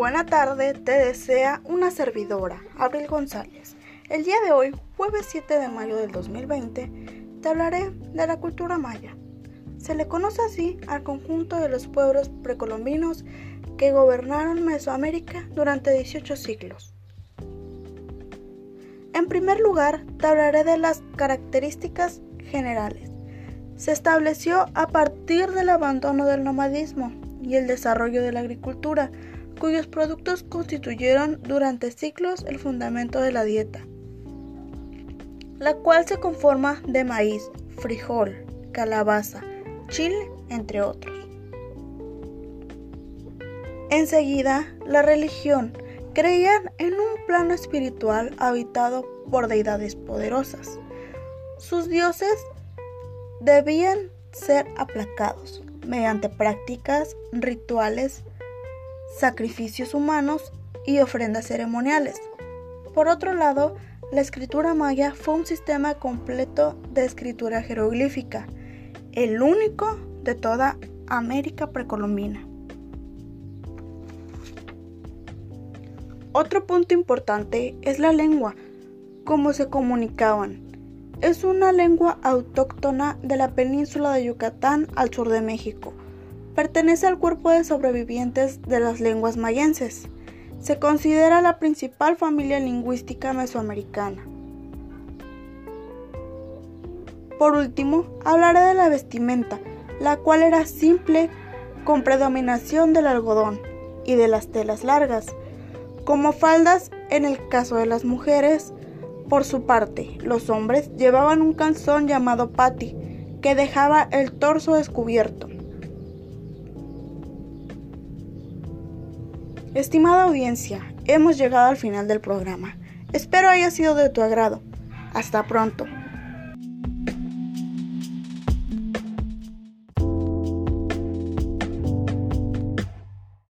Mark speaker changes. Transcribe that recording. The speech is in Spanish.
Speaker 1: Buena tarde, te desea una servidora, Abril González. El día de hoy, jueves 7 de mayo del 2020, te hablaré de la cultura maya. Se le conoce así al conjunto de los pueblos precolombinos que gobernaron Mesoamérica durante 18 siglos. En primer lugar, te hablaré de las características generales. Se estableció a partir del abandono del nomadismo y el desarrollo de la agricultura, cuyos productos constituyeron durante siglos el fundamento de la dieta, la cual se conforma de maíz, frijol, calabaza, chile, entre otros. Enseguida, la religión creían en un plano espiritual habitado por deidades poderosas. Sus dioses debían ser aplacados mediante prácticas rituales sacrificios humanos y ofrendas ceremoniales. Por otro lado, la escritura maya fue un sistema completo de escritura jeroglífica, el único de toda América precolombina. Otro punto importante es la lengua, cómo se comunicaban. Es una lengua autóctona de la península de Yucatán al sur de México Pertenece al cuerpo de sobrevivientes de las lenguas mayenses. Se considera la principal familia lingüística mesoamericana. Por último, hablaré de la vestimenta, la cual era simple con predominación del algodón y de las telas largas, como faldas en el caso de las mujeres. Por su parte, los hombres llevaban un calzón llamado pati, que dejaba el torso descubierto. Estimada audiencia, hemos llegado al final del programa. Espero haya sido de tu agrado. Hasta pronto.